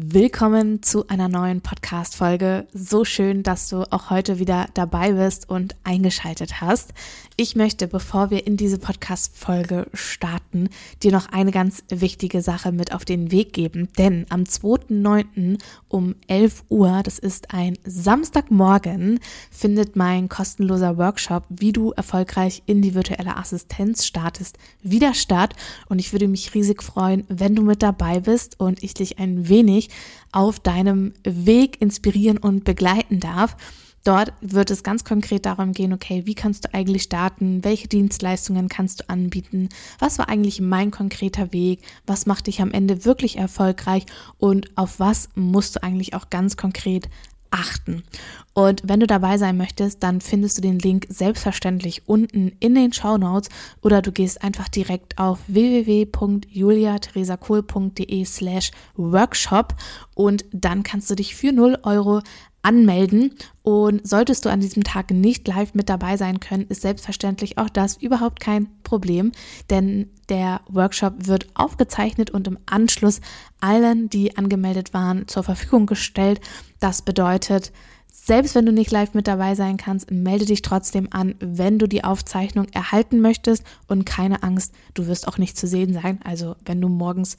Willkommen zu einer neuen Podcast-Folge. So schön, dass du auch heute wieder dabei bist und eingeschaltet hast. Ich möchte, bevor wir in diese Podcast-Folge starten, dir noch eine ganz wichtige Sache mit auf den Weg geben. Denn am 2.9. um 11 Uhr, das ist ein Samstagmorgen, findet mein kostenloser Workshop, wie du erfolgreich in die virtuelle Assistenz startest, wieder statt. Und ich würde mich riesig freuen, wenn du mit dabei bist und ich dich ein wenig auf deinem Weg inspirieren und begleiten darf. Dort wird es ganz konkret darum gehen, okay, wie kannst du eigentlich starten? Welche Dienstleistungen kannst du anbieten? Was war eigentlich mein konkreter Weg? Was macht dich am Ende wirklich erfolgreich? Und auf was musst du eigentlich auch ganz konkret achten. Und wenn du dabei sein möchtest, dann findest du den Link selbstverständlich unten in den Show Notes oder du gehst einfach direkt auf www.juliatheresakohl.de slash workshop und dann kannst du dich für 0 Euro anmelden. Und solltest du an diesem Tag nicht live mit dabei sein können, ist selbstverständlich auch das überhaupt kein Problem, denn der Workshop wird aufgezeichnet und im Anschluss allen, die angemeldet waren, zur Verfügung gestellt. Das bedeutet, selbst wenn du nicht live mit dabei sein kannst, melde dich trotzdem an, wenn du die Aufzeichnung erhalten möchtest und keine Angst, du wirst auch nicht zu sehen sein. Also wenn du morgens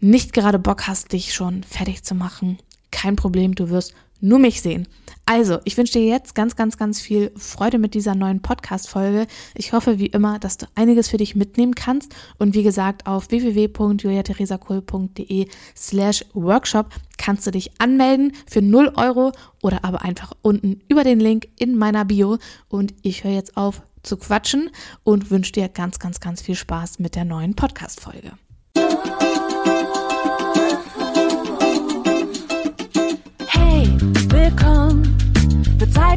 nicht gerade Bock hast, dich schon fertig zu machen, kein Problem, du wirst nur mich sehen. Also, ich wünsche dir jetzt ganz, ganz, ganz viel Freude mit dieser neuen Podcast-Folge. Ich hoffe, wie immer, dass du einiges für dich mitnehmen kannst. Und wie gesagt, auf www.juliatheresakohl.de slash workshop kannst du dich anmelden für 0 Euro oder aber einfach unten über den Link in meiner Bio. Und ich höre jetzt auf zu quatschen und wünsche dir ganz, ganz, ganz viel Spaß mit der neuen Podcast-Folge.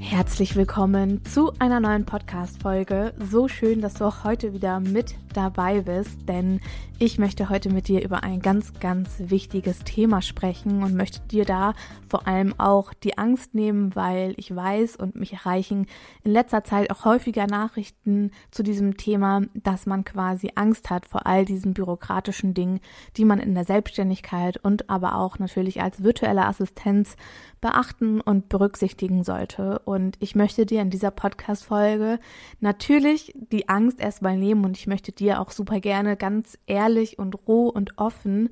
Herzlich willkommen zu einer neuen Podcast-Folge. So schön, dass du auch heute wieder mit dabei bist, denn ich möchte heute mit dir über ein ganz, ganz wichtiges Thema sprechen und möchte dir da vor allem auch die Angst nehmen, weil ich weiß und mich erreichen in letzter Zeit auch häufiger Nachrichten zu diesem Thema, dass man quasi Angst hat vor all diesen bürokratischen Dingen, die man in der Selbstständigkeit und aber auch natürlich als virtuelle Assistenz beachten und berücksichtigen sollte. Und ich möchte dir in dieser Podcast-Folge natürlich die Angst erstmal nehmen und ich möchte dir auch super gerne ganz ehrlich und roh und offen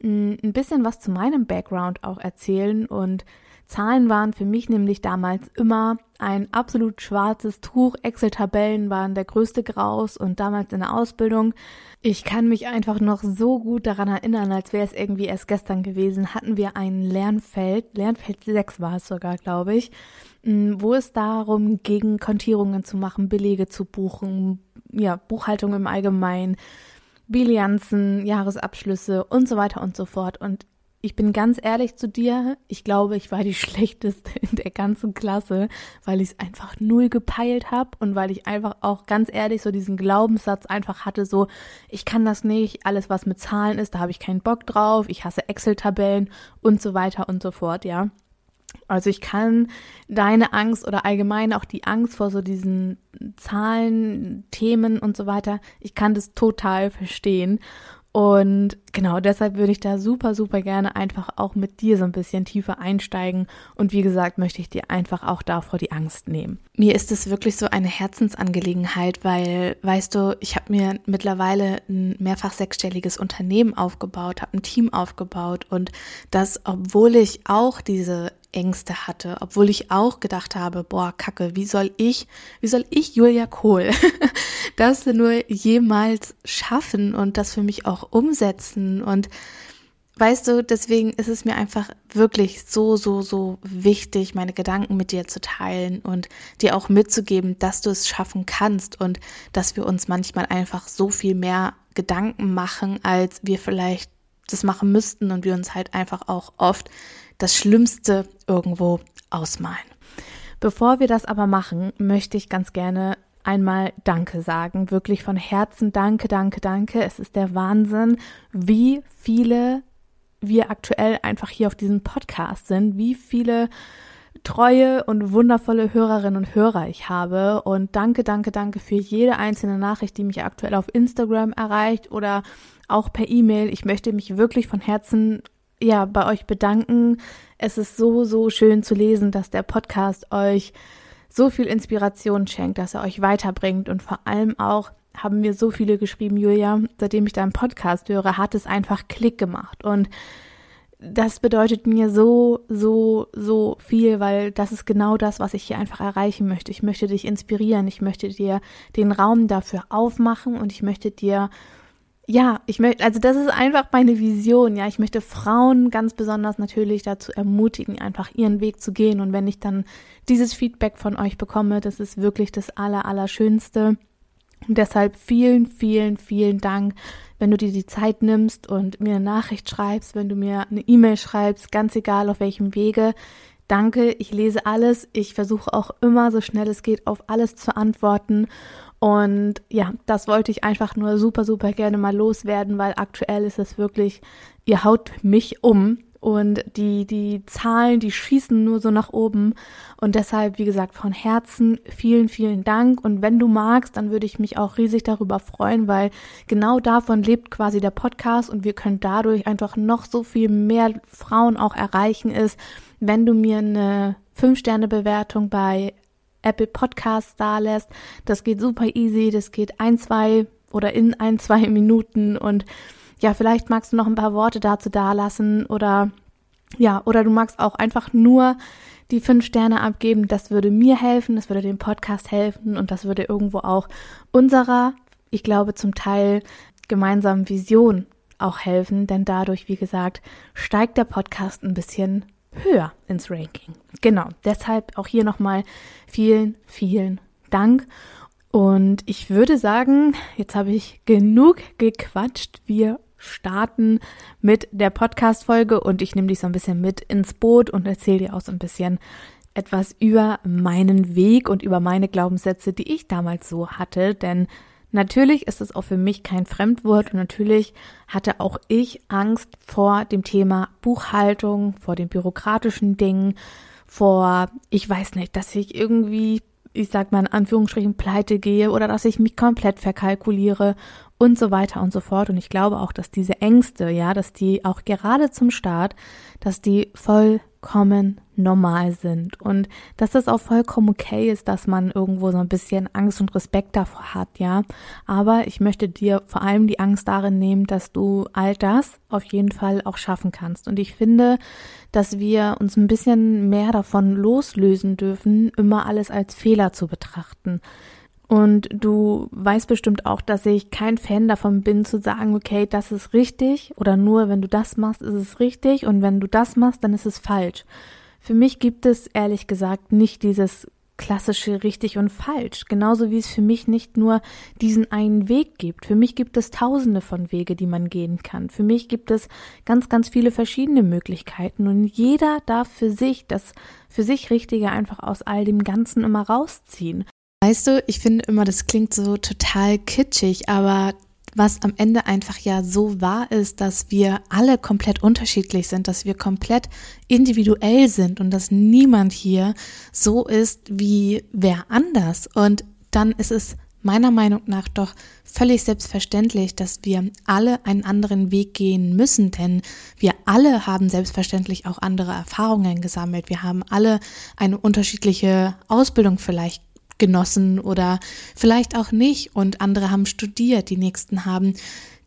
mm, ein bisschen was zu meinem Background auch erzählen und Zahlen waren für mich nämlich damals immer ein absolut schwarzes Tuch. Excel-Tabellen waren der größte Graus und damals in der Ausbildung. Ich kann mich einfach noch so gut daran erinnern, als wäre es irgendwie erst gestern gewesen, hatten wir ein Lernfeld, Lernfeld 6 war es sogar, glaube ich, mm, wo es darum ging, Kontierungen zu machen, Belege zu buchen, ja, Buchhaltung im Allgemeinen, Bilanzen, Jahresabschlüsse und so weiter und so fort. Und ich bin ganz ehrlich zu dir, ich glaube, ich war die schlechteste in der ganzen Klasse, weil ich es einfach null gepeilt habe und weil ich einfach auch ganz ehrlich so diesen Glaubenssatz einfach hatte, so, ich kann das nicht, alles was mit Zahlen ist, da habe ich keinen Bock drauf, ich hasse Excel-Tabellen und so weiter und so fort, ja. Also ich kann deine Angst oder allgemein auch die Angst vor so diesen Zahlen, Themen und so weiter, ich kann das total verstehen. Und genau deshalb würde ich da super, super gerne einfach auch mit dir so ein bisschen tiefer einsteigen. Und wie gesagt, möchte ich dir einfach auch davor die Angst nehmen. Mir ist es wirklich so eine Herzensangelegenheit, weil, weißt du, ich habe mir mittlerweile ein mehrfach sechsstelliges Unternehmen aufgebaut, habe ein Team aufgebaut und das, obwohl ich auch diese Ängste hatte, obwohl ich auch gedacht habe, boah, Kacke, wie soll ich, wie soll ich Julia Kohl das nur jemals schaffen und das für mich auch umsetzen? Und weißt du, deswegen ist es mir einfach wirklich so, so, so wichtig, meine Gedanken mit dir zu teilen und dir auch mitzugeben, dass du es schaffen kannst und dass wir uns manchmal einfach so viel mehr Gedanken machen, als wir vielleicht das machen müssten und wir uns halt einfach auch oft das Schlimmste irgendwo ausmalen. Bevor wir das aber machen, möchte ich ganz gerne einmal Danke sagen. Wirklich von Herzen Danke, danke, danke. Es ist der Wahnsinn, wie viele wir aktuell einfach hier auf diesem Podcast sind, wie viele treue und wundervolle Hörerinnen und Hörer ich habe. Und danke, danke, danke für jede einzelne Nachricht, die mich aktuell auf Instagram erreicht oder auch per E-Mail. Ich möchte mich wirklich von Herzen ja bei euch bedanken. Es ist so, so schön zu lesen, dass der Podcast euch so viel Inspiration schenkt, dass er euch weiterbringt und vor allem auch haben mir so viele geschrieben, Julia, seitdem ich deinen Podcast höre, hat es einfach Klick gemacht und das bedeutet mir so, so, so viel, weil das ist genau das, was ich hier einfach erreichen möchte. Ich möchte dich inspirieren, ich möchte dir den Raum dafür aufmachen und ich möchte dir, ja, ich möchte, also das ist einfach meine Vision, ja, ich möchte Frauen ganz besonders natürlich dazu ermutigen, einfach ihren Weg zu gehen und wenn ich dann dieses Feedback von euch bekomme, das ist wirklich das aller, allerschönste. Und deshalb vielen, vielen, vielen Dank, wenn du dir die Zeit nimmst und mir eine Nachricht schreibst, wenn du mir eine E-Mail schreibst, ganz egal auf welchem Wege. Danke, ich lese alles. Ich versuche auch immer, so schnell es geht, auf alles zu antworten. Und ja, das wollte ich einfach nur super, super gerne mal loswerden, weil aktuell ist es wirklich, ihr haut mich um und die, die Zahlen, die schießen nur so nach oben. Und deshalb, wie gesagt, von Herzen vielen, vielen Dank. Und wenn du magst, dann würde ich mich auch riesig darüber freuen, weil genau davon lebt quasi der Podcast und wir können dadurch einfach noch so viel mehr Frauen auch erreichen ist, wenn du mir eine 5-Sterne-Bewertung bei Apple Podcasts da lässt. Das geht super easy, das geht ein, zwei oder in ein, zwei Minuten. Und ja, vielleicht magst du noch ein paar Worte dazu dalassen oder ja, oder du magst auch einfach nur die fünf Sterne abgeben. Das würde mir helfen, das würde dem Podcast helfen. Und das würde irgendwo auch unserer, ich glaube zum Teil gemeinsamen Vision auch helfen, denn dadurch, wie gesagt, steigt der Podcast ein bisschen höher ins Ranking. Genau, deshalb auch hier nochmal vielen, vielen Dank. Und ich würde sagen, jetzt habe ich genug gequatscht. Wir starten mit der Podcast-Folge und ich nehme dich so ein bisschen mit ins Boot und erzähle dir auch so ein bisschen etwas über meinen Weg und über meine Glaubenssätze, die ich damals so hatte, denn natürlich ist es auch für mich kein Fremdwort und natürlich hatte auch ich Angst vor dem Thema Buchhaltung, vor den bürokratischen Dingen, vor, ich weiß nicht, dass ich irgendwie ich sag mal in Anführungsstrichen pleite gehe oder dass ich mich komplett verkalkuliere und so weiter und so fort. Und ich glaube auch, dass diese Ängste, ja, dass die auch gerade zum Start, dass die vollkommen normal sind und dass das auch vollkommen okay ist, dass man irgendwo so ein bisschen Angst und Respekt davor hat, ja. Aber ich möchte dir vor allem die Angst darin nehmen, dass du all das auf jeden Fall auch schaffen kannst. Und ich finde, dass wir uns ein bisschen mehr davon loslösen dürfen, immer alles als Fehler zu betrachten. Und du weißt bestimmt auch, dass ich kein Fan davon bin zu sagen, okay, das ist richtig oder nur wenn du das machst, ist es richtig und wenn du das machst, dann ist es falsch. Für mich gibt es ehrlich gesagt nicht dieses klassische richtig und falsch, genauso wie es für mich nicht nur diesen einen Weg gibt. Für mich gibt es tausende von Wege, die man gehen kann. Für mich gibt es ganz, ganz viele verschiedene Möglichkeiten und jeder darf für sich das für sich Richtige einfach aus all dem Ganzen immer rausziehen. Weißt du, ich finde immer, das klingt so total kitschig, aber was am Ende einfach ja so wahr ist, dass wir alle komplett unterschiedlich sind, dass wir komplett individuell sind und dass niemand hier so ist wie wer anders. Und dann ist es meiner Meinung nach doch völlig selbstverständlich, dass wir alle einen anderen Weg gehen müssen, denn wir alle haben selbstverständlich auch andere Erfahrungen gesammelt. Wir haben alle eine unterschiedliche Ausbildung vielleicht genossen oder vielleicht auch nicht und andere haben studiert, die nächsten haben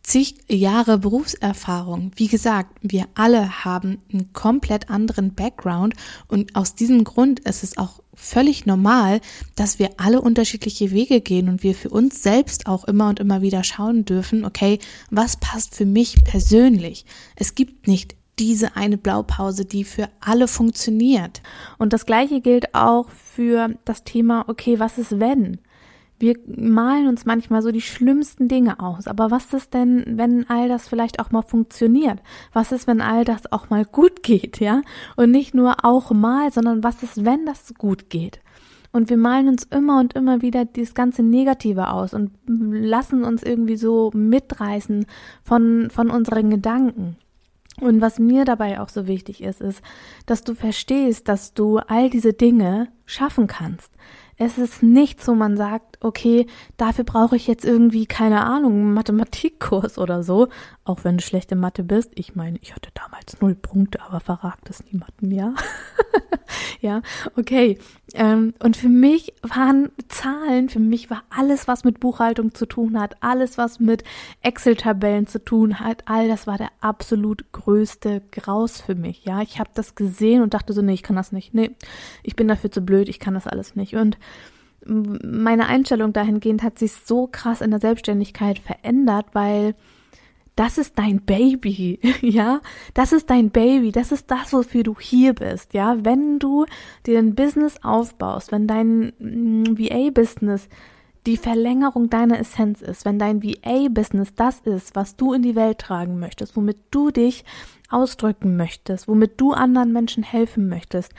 zig Jahre Berufserfahrung. Wie gesagt, wir alle haben einen komplett anderen Background und aus diesem Grund ist es auch völlig normal, dass wir alle unterschiedliche Wege gehen und wir für uns selbst auch immer und immer wieder schauen dürfen, okay, was passt für mich persönlich? Es gibt nicht diese eine Blaupause, die für alle funktioniert. Und das gleiche gilt auch für das Thema, okay, was ist wenn? Wir malen uns manchmal so die schlimmsten Dinge aus. Aber was ist denn, wenn all das vielleicht auch mal funktioniert? Was ist, wenn all das auch mal gut geht, ja? Und nicht nur auch mal, sondern was ist, wenn das gut geht? Und wir malen uns immer und immer wieder das ganze Negative aus und lassen uns irgendwie so mitreißen von, von unseren Gedanken. Und was mir dabei auch so wichtig ist, ist, dass du verstehst, dass du all diese Dinge schaffen kannst. Es ist nicht so, man sagt, okay, dafür brauche ich jetzt irgendwie, keine Ahnung, einen Mathematikkurs oder so. Auch wenn du schlechte Mathe bist. Ich meine, ich hatte damals null Punkte, aber verragt es niemandem, ja? ja, okay. Ähm, und für mich waren Zahlen, für mich war alles, was mit Buchhaltung zu tun hat, alles, was mit Excel-Tabellen zu tun hat, all das war der absolut größte Graus für mich, ja? Ich habe das gesehen und dachte so, nee, ich kann das nicht. Nee, ich bin dafür zu blöd, ich kann das alles nicht. Und meine Einstellung dahingehend hat sich so krass in der Selbstständigkeit verändert, weil das ist dein Baby, ja, das ist dein Baby, das ist das, wofür du hier bist, ja, wenn du dir ein Business aufbaust, wenn dein mm, VA-Business die Verlängerung deiner Essenz ist, wenn dein VA-Business das ist, was du in die Welt tragen möchtest, womit du dich ausdrücken möchtest, womit du anderen Menschen helfen möchtest,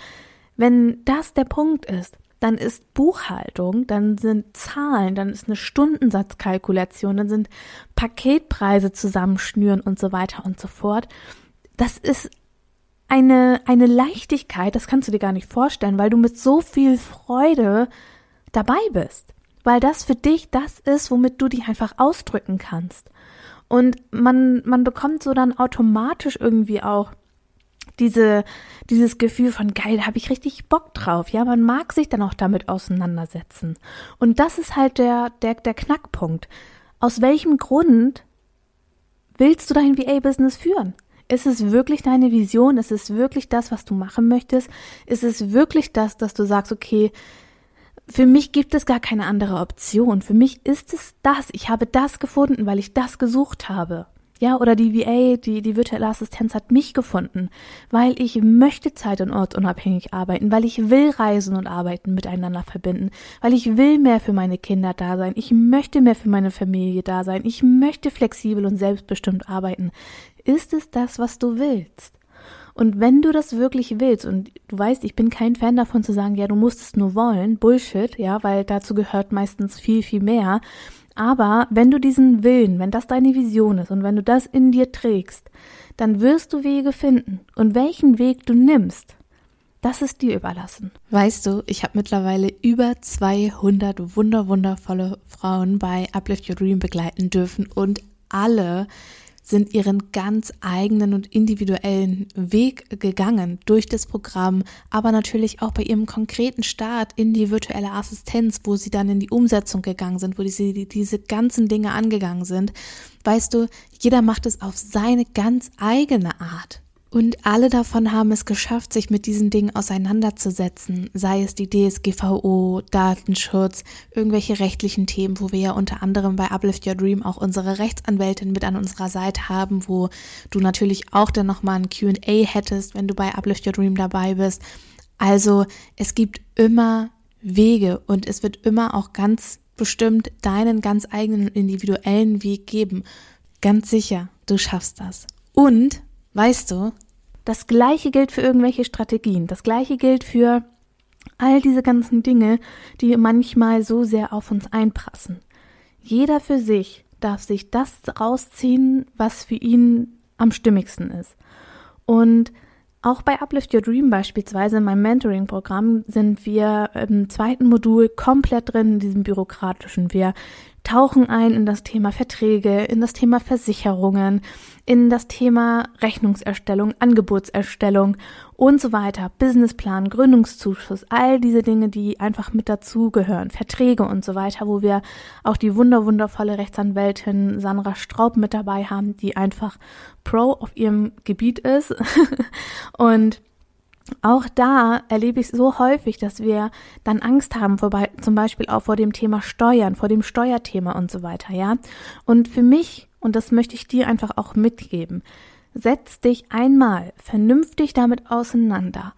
wenn das der Punkt ist, dann ist Buchhaltung, dann sind Zahlen, dann ist eine Stundensatzkalkulation, dann sind Paketpreise zusammenschnüren und so weiter und so fort. Das ist eine, eine Leichtigkeit, das kannst du dir gar nicht vorstellen, weil du mit so viel Freude dabei bist. Weil das für dich das ist, womit du dich einfach ausdrücken kannst. Und man, man bekommt so dann automatisch irgendwie auch diese, dieses Gefühl von geil, da habe ich richtig Bock drauf. Ja, man mag sich dann auch damit auseinandersetzen. Und das ist halt der, der, der Knackpunkt. Aus welchem Grund willst du dein VA-Business führen? Ist es wirklich deine Vision? Ist es wirklich das, was du machen möchtest? Ist es wirklich das, dass du sagst, okay, für mich gibt es gar keine andere Option. Für mich ist es das. Ich habe das gefunden, weil ich das gesucht habe. Ja, oder die VA, die, die virtuelle Assistenz hat mich gefunden, weil ich möchte zeit- und ortsunabhängig arbeiten, weil ich will Reisen und Arbeiten miteinander verbinden, weil ich will mehr für meine Kinder da sein, ich möchte mehr für meine Familie da sein, ich möchte flexibel und selbstbestimmt arbeiten. Ist es das, was du willst? Und wenn du das wirklich willst, und du weißt, ich bin kein Fan davon zu sagen, ja, du musst es nur wollen, Bullshit, ja, weil dazu gehört meistens viel, viel mehr. Aber wenn du diesen Willen, wenn das deine Vision ist und wenn du das in dir trägst, dann wirst du Wege finden. Und welchen Weg du nimmst, das ist dir überlassen. Weißt du, ich habe mittlerweile über 200 wunderwundervolle Frauen bei Uplift Your Dream begleiten dürfen und alle sind ihren ganz eigenen und individuellen Weg gegangen durch das Programm, aber natürlich auch bei ihrem konkreten Start in die virtuelle Assistenz, wo sie dann in die Umsetzung gegangen sind, wo sie diese ganzen Dinge angegangen sind. Weißt du, jeder macht es auf seine ganz eigene Art. Und alle davon haben es geschafft, sich mit diesen Dingen auseinanderzusetzen, sei es die DSGVO, Datenschutz, irgendwelche rechtlichen Themen, wo wir ja unter anderem bei Uplift Your Dream auch unsere Rechtsanwältin mit an unserer Seite haben, wo du natürlich auch dann nochmal ein QA hättest, wenn du bei Uplift Your Dream dabei bist. Also es gibt immer Wege und es wird immer auch ganz bestimmt deinen ganz eigenen individuellen Weg geben. Ganz sicher, du schaffst das. Und Weißt du, das gleiche gilt für irgendwelche Strategien, das gleiche gilt für all diese ganzen Dinge, die manchmal so sehr auf uns einprassen. Jeder für sich darf sich das rausziehen, was für ihn am stimmigsten ist. Und auch bei Uplift Your Dream beispielsweise in meinem Mentoring-Programm sind wir im zweiten Modul komplett drin in diesem bürokratischen. Wir tauchen ein in das Thema Verträge, in das Thema Versicherungen, in das Thema Rechnungserstellung, Angebotserstellung und so weiter, Businessplan, Gründungszuschuss, all diese Dinge, die einfach mit dazugehören, Verträge und so weiter, wo wir auch die wunderwundervolle Rechtsanwältin Sandra Straub mit dabei haben, die einfach Pro auf ihrem Gebiet ist. Und auch da erlebe ich so häufig, dass wir dann Angst haben, vorbei, zum Beispiel auch vor dem Thema Steuern, vor dem Steuerthema und so weiter, ja. Und für mich, und das möchte ich dir einfach auch mitgeben, setz dich einmal vernünftig damit auseinander.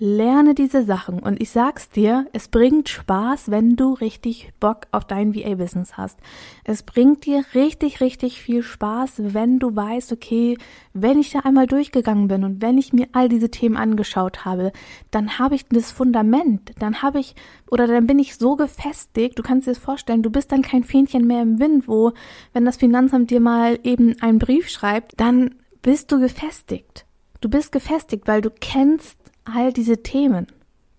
Lerne diese Sachen und ich sag's dir, es bringt Spaß, wenn du richtig Bock auf dein VA-Business hast. Es bringt dir richtig, richtig viel Spaß, wenn du weißt, okay, wenn ich da einmal durchgegangen bin und wenn ich mir all diese Themen angeschaut habe, dann habe ich das Fundament, dann habe ich oder dann bin ich so gefestigt, du kannst dir das vorstellen, du bist dann kein Fähnchen mehr im Wind, wo, wenn das Finanzamt dir mal eben einen Brief schreibt, dann bist du gefestigt. Du bist gefestigt, weil du kennst all diese Themen.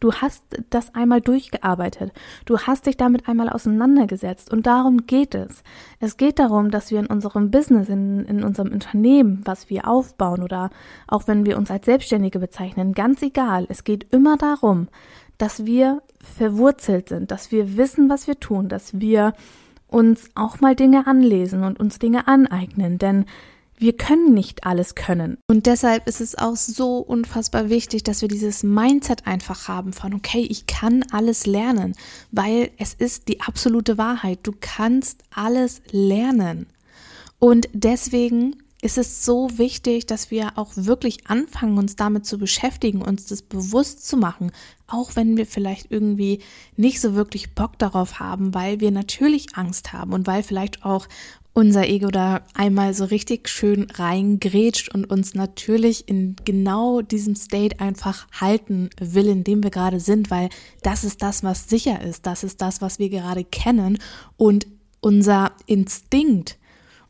Du hast das einmal durchgearbeitet. Du hast dich damit einmal auseinandergesetzt. Und darum geht es. Es geht darum, dass wir in unserem Business, in, in unserem Unternehmen, was wir aufbauen oder auch wenn wir uns als Selbstständige bezeichnen, ganz egal. Es geht immer darum, dass wir verwurzelt sind, dass wir wissen, was wir tun, dass wir uns auch mal Dinge anlesen und uns Dinge aneignen. Denn wir können nicht alles können. Und deshalb ist es auch so unfassbar wichtig, dass wir dieses Mindset einfach haben von, okay, ich kann alles lernen, weil es ist die absolute Wahrheit. Du kannst alles lernen. Und deswegen ist es so wichtig, dass wir auch wirklich anfangen, uns damit zu beschäftigen, uns das bewusst zu machen, auch wenn wir vielleicht irgendwie nicht so wirklich Bock darauf haben, weil wir natürlich Angst haben und weil vielleicht auch unser Ego da einmal so richtig schön reingrätscht und uns natürlich in genau diesem State einfach halten will, in dem wir gerade sind, weil das ist das, was sicher ist, das ist das, was wir gerade kennen. Und unser Instinkt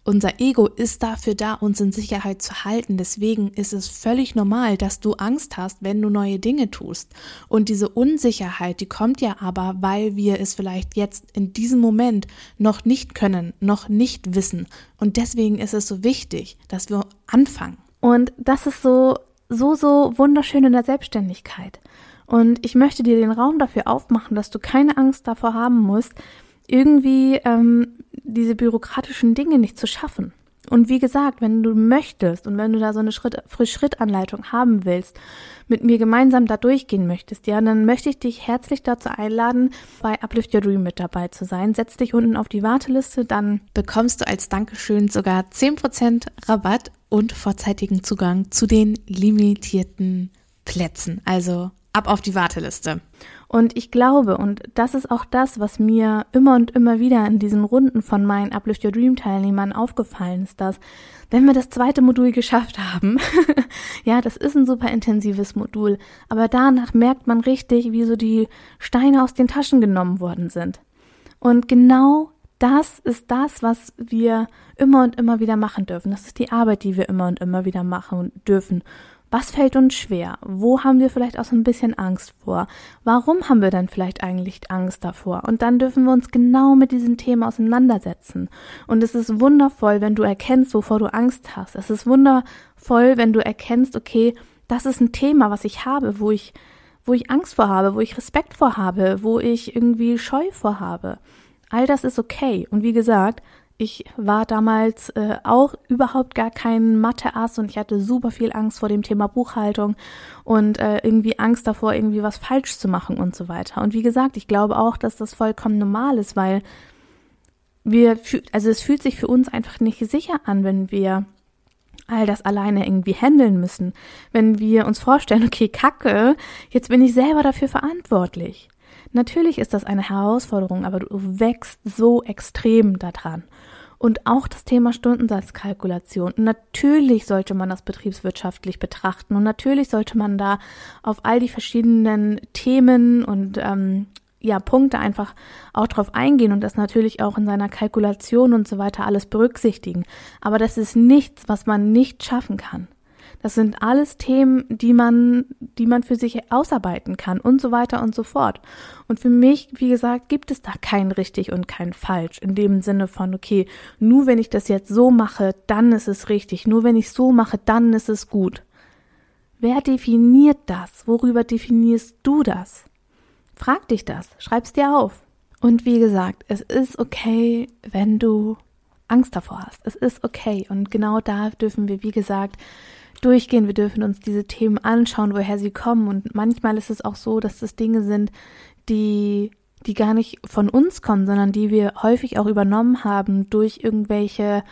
unser Ego ist dafür da, uns in Sicherheit zu halten. Deswegen ist es völlig normal, dass du Angst hast, wenn du neue Dinge tust. Und diese Unsicherheit, die kommt ja aber, weil wir es vielleicht jetzt in diesem Moment noch nicht können, noch nicht wissen. Und deswegen ist es so wichtig, dass wir anfangen. Und das ist so, so, so wunderschön in der Selbstständigkeit. Und ich möchte dir den Raum dafür aufmachen, dass du keine Angst davor haben musst, irgendwie ähm, diese bürokratischen Dinge nicht zu schaffen. Und wie gesagt, wenn du möchtest und wenn du da so eine Schritt, Schritt-Anleitung haben willst, mit mir gemeinsam da durchgehen möchtest, ja, dann möchte ich dich herzlich dazu einladen, bei Uplift Your Dream mit dabei zu sein. Setz dich unten auf die Warteliste, dann bekommst du als Dankeschön sogar 10% Rabatt und vorzeitigen Zugang zu den limitierten Plätzen. Also ab auf die Warteliste. Und ich glaube, und das ist auch das, was mir immer und immer wieder in diesen Runden von meinen Uplift Your Dream Teilnehmern aufgefallen ist, dass wenn wir das zweite Modul geschafft haben, ja, das ist ein super intensives Modul, aber danach merkt man richtig, wie so die Steine aus den Taschen genommen worden sind. Und genau das ist das, was wir immer und immer wieder machen dürfen. Das ist die Arbeit, die wir immer und immer wieder machen dürfen. Was fällt uns schwer? Wo haben wir vielleicht auch so ein bisschen Angst vor? Warum haben wir denn vielleicht eigentlich Angst davor? Und dann dürfen wir uns genau mit diesen Themen auseinandersetzen. Und es ist wundervoll, wenn du erkennst, wovor du Angst hast. Es ist wundervoll, wenn du erkennst, okay, das ist ein Thema, was ich habe, wo ich, wo ich Angst vor habe, wo ich Respekt vor habe, wo ich irgendwie Scheu vor habe. All das ist okay. Und wie gesagt, ich war damals äh, auch überhaupt gar kein Mathe-Ass und ich hatte super viel Angst vor dem Thema Buchhaltung und äh, irgendwie Angst davor, irgendwie was falsch zu machen und so weiter. Und wie gesagt, ich glaube auch, dass das vollkommen normal ist, weil wir, also es fühlt sich für uns einfach nicht sicher an, wenn wir all das alleine irgendwie handeln müssen. Wenn wir uns vorstellen, okay, Kacke, jetzt bin ich selber dafür verantwortlich. Natürlich ist das eine Herausforderung, aber du wächst so extrem daran. Und auch das Thema Stundensatzkalkulation. Natürlich sollte man das betriebswirtschaftlich betrachten und natürlich sollte man da auf all die verschiedenen Themen und ähm, ja, Punkte einfach auch drauf eingehen und das natürlich auch in seiner Kalkulation und so weiter alles berücksichtigen. Aber das ist nichts, was man nicht schaffen kann. Das sind alles Themen, die man, die man für sich ausarbeiten kann und so weiter und so fort. Und für mich, wie gesagt, gibt es da kein richtig und kein falsch in dem Sinne von, okay, nur wenn ich das jetzt so mache, dann ist es richtig. Nur wenn ich so mache, dann ist es gut. Wer definiert das? Worüber definierst du das? Frag dich das. Schreib's dir auf. Und wie gesagt, es ist okay, wenn du Angst davor hast. Es ist okay. Und genau da dürfen wir, wie gesagt, durchgehen, wir dürfen uns diese Themen anschauen, woher sie kommen. Und manchmal ist es auch so, dass das Dinge sind, die, die gar nicht von uns kommen, sondern die wir häufig auch übernommen haben durch irgendwelche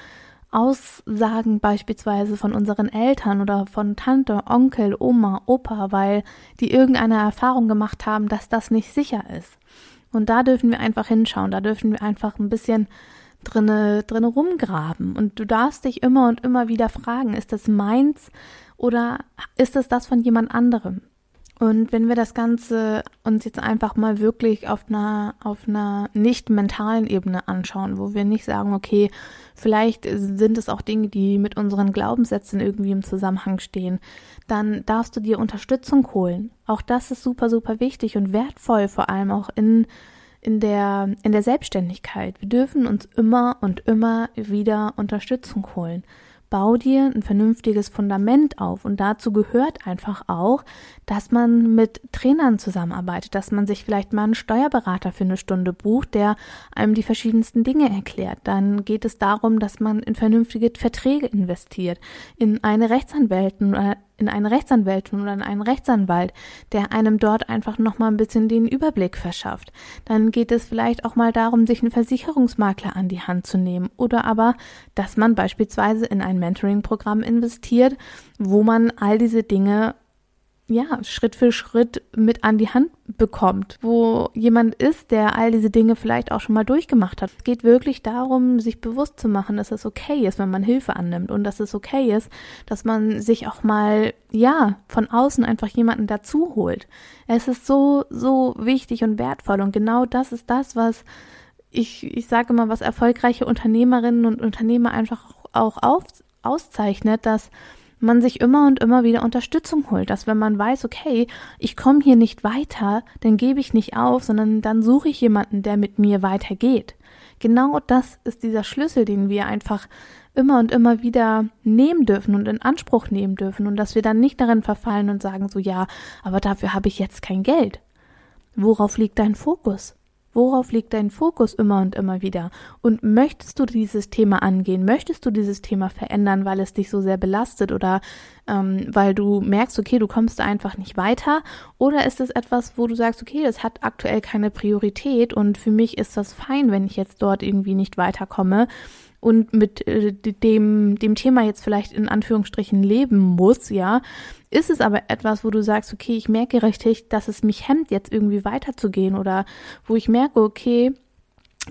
Aussagen beispielsweise von unseren Eltern oder von Tante, Onkel, Oma, Opa, weil die irgendeine Erfahrung gemacht haben, dass das nicht sicher ist. Und da dürfen wir einfach hinschauen, da dürfen wir einfach ein bisschen drinne, drinne rumgraben. Und du darfst dich immer und immer wieder fragen, ist das meins oder ist das das von jemand anderem? Und wenn wir das Ganze uns jetzt einfach mal wirklich auf einer, auf einer nicht mentalen Ebene anschauen, wo wir nicht sagen, okay, vielleicht sind es auch Dinge, die mit unseren Glaubenssätzen irgendwie im Zusammenhang stehen, dann darfst du dir Unterstützung holen. Auch das ist super, super wichtig und wertvoll, vor allem auch in, in der, in der Selbstständigkeit. Wir dürfen uns immer und immer wieder Unterstützung holen bau dir ein vernünftiges Fundament auf. Und dazu gehört einfach auch, dass man mit Trainern zusammenarbeitet, dass man sich vielleicht mal einen Steuerberater für eine Stunde bucht, der einem die verschiedensten Dinge erklärt. Dann geht es darum, dass man in vernünftige Verträge investiert, in eine Rechtsanwältin in eine Rechtsanwältin oder in einen Rechtsanwalt, der einem dort einfach nochmal ein bisschen den Überblick verschafft. Dann geht es vielleicht auch mal darum, sich einen Versicherungsmakler an die Hand zu nehmen oder aber, dass man beispielsweise in ein Mentoring-Programm investiert, wo man all diese Dinge ja, Schritt für Schritt mit an die Hand bekommt, wo jemand ist, der all diese Dinge vielleicht auch schon mal durchgemacht hat. Es geht wirklich darum, sich bewusst zu machen, dass es okay ist, wenn man Hilfe annimmt und dass es okay ist, dass man sich auch mal, ja, von außen einfach jemanden dazu holt. Es ist so, so wichtig und wertvoll und genau das ist das, was ich, ich sage mal, was erfolgreiche Unternehmerinnen und Unternehmer einfach auch auf, auszeichnet, dass man sich immer und immer wieder Unterstützung holt, dass wenn man weiß, okay, ich komme hier nicht weiter, dann gebe ich nicht auf, sondern dann suche ich jemanden, der mit mir weitergeht. Genau das ist dieser Schlüssel, den wir einfach immer und immer wieder nehmen dürfen und in Anspruch nehmen dürfen und dass wir dann nicht darin verfallen und sagen so, ja, aber dafür habe ich jetzt kein Geld. Worauf liegt dein Fokus? Worauf liegt dein Fokus immer und immer wieder? Und möchtest du dieses Thema angehen? Möchtest du dieses Thema verändern, weil es dich so sehr belastet oder ähm, weil du merkst, okay, du kommst einfach nicht weiter? Oder ist es etwas, wo du sagst, okay, das hat aktuell keine Priorität und für mich ist das fein, wenn ich jetzt dort irgendwie nicht weiterkomme? und mit äh, dem, dem Thema jetzt vielleicht in Anführungsstrichen leben muss, ja, ist es aber etwas, wo du sagst, okay, ich merke richtig, dass es mich hemmt, jetzt irgendwie weiterzugehen oder wo ich merke, okay,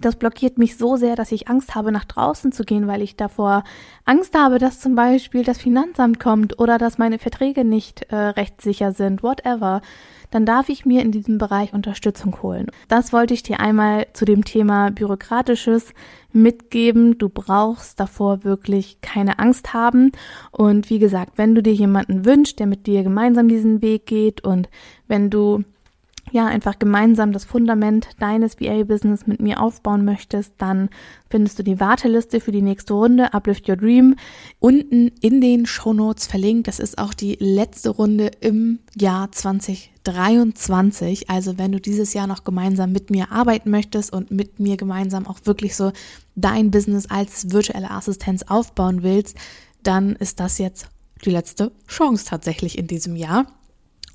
das blockiert mich so sehr, dass ich Angst habe, nach draußen zu gehen, weil ich davor Angst habe, dass zum Beispiel das Finanzamt kommt oder dass meine Verträge nicht äh, rechtssicher sind, whatever dann darf ich mir in diesem Bereich Unterstützung holen. Das wollte ich dir einmal zu dem Thema Bürokratisches mitgeben. Du brauchst davor wirklich keine Angst haben. Und wie gesagt, wenn du dir jemanden wünschst, der mit dir gemeinsam diesen Weg geht und wenn du ja, einfach gemeinsam das Fundament deines VA-Business mit mir aufbauen möchtest, dann findest du die Warteliste für die nächste Runde Uplift Your Dream unten in den Show Notes verlinkt. Das ist auch die letzte Runde im Jahr 2023. Also wenn du dieses Jahr noch gemeinsam mit mir arbeiten möchtest und mit mir gemeinsam auch wirklich so dein Business als virtuelle Assistenz aufbauen willst, dann ist das jetzt die letzte Chance tatsächlich in diesem Jahr.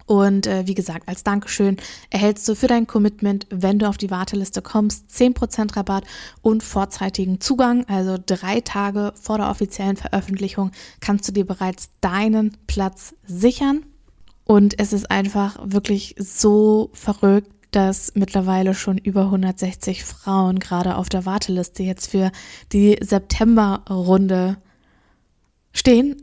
Und äh, wie gesagt, als Dankeschön erhältst du für dein Commitment, wenn du auf die Warteliste kommst, 10% Rabatt und vorzeitigen Zugang. Also drei Tage vor der offiziellen Veröffentlichung kannst du dir bereits deinen Platz sichern. Und es ist einfach wirklich so verrückt, dass mittlerweile schon über 160 Frauen gerade auf der Warteliste jetzt für die Septemberrunde stehen.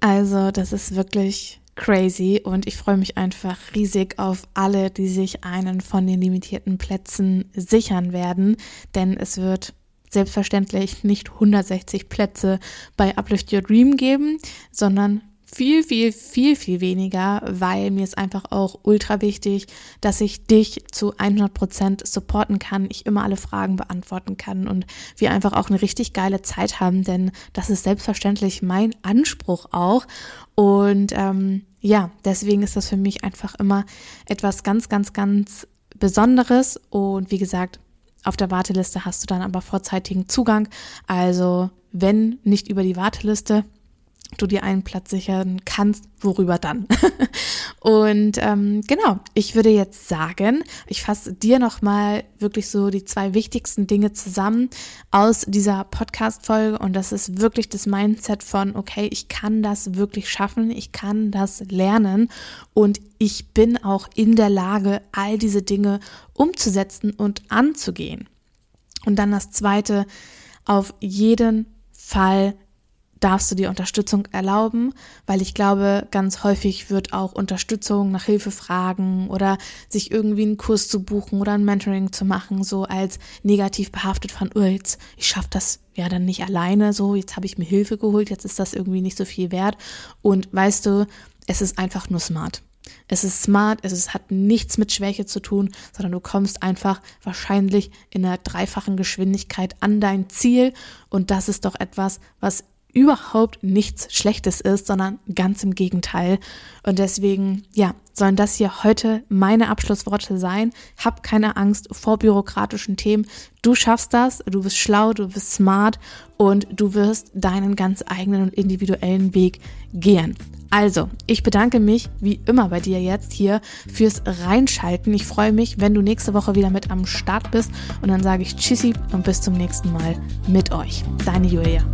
Also das ist wirklich crazy und ich freue mich einfach riesig auf alle, die sich einen von den limitierten Plätzen sichern werden, denn es wird selbstverständlich nicht 160 Plätze bei Uplift Your Dream geben, sondern viel, viel, viel, viel weniger, weil mir ist einfach auch ultra wichtig, dass ich dich zu 100% supporten kann, ich immer alle Fragen beantworten kann und wir einfach auch eine richtig geile Zeit haben, denn das ist selbstverständlich mein Anspruch auch. Und ähm, ja, deswegen ist das für mich einfach immer etwas ganz, ganz, ganz Besonderes. Und wie gesagt, auf der Warteliste hast du dann aber vorzeitigen Zugang. Also wenn nicht über die Warteliste, du dir einen Platz sichern kannst, worüber dann? und ähm, genau, ich würde jetzt sagen, ich fasse dir nochmal wirklich so die zwei wichtigsten Dinge zusammen aus dieser Podcast-Folge und das ist wirklich das Mindset von, okay, ich kann das wirklich schaffen, ich kann das lernen und ich bin auch in der Lage, all diese Dinge umzusetzen und anzugehen. Und dann das zweite, auf jeden Fall darfst du dir Unterstützung erlauben, weil ich glaube, ganz häufig wird auch Unterstützung nach Hilfe fragen oder sich irgendwie einen Kurs zu buchen oder ein Mentoring zu machen, so als negativ behaftet von, oh, jetzt, ich schaffe das ja dann nicht alleine, so, jetzt habe ich mir Hilfe geholt, jetzt ist das irgendwie nicht so viel wert. Und weißt du, es ist einfach nur smart. Es ist smart, es ist, hat nichts mit Schwäche zu tun, sondern du kommst einfach wahrscheinlich in einer dreifachen Geschwindigkeit an dein Ziel. Und das ist doch etwas, was überhaupt nichts Schlechtes ist, sondern ganz im Gegenteil. Und deswegen, ja, sollen das hier heute meine Abschlussworte sein. Hab keine Angst vor bürokratischen Themen. Du schaffst das, du bist schlau, du bist smart und du wirst deinen ganz eigenen und individuellen Weg gehen. Also, ich bedanke mich wie immer bei dir jetzt hier fürs Reinschalten. Ich freue mich, wenn du nächste Woche wieder mit am Start bist und dann sage ich Tschüssi und bis zum nächsten Mal mit euch. Deine Julia.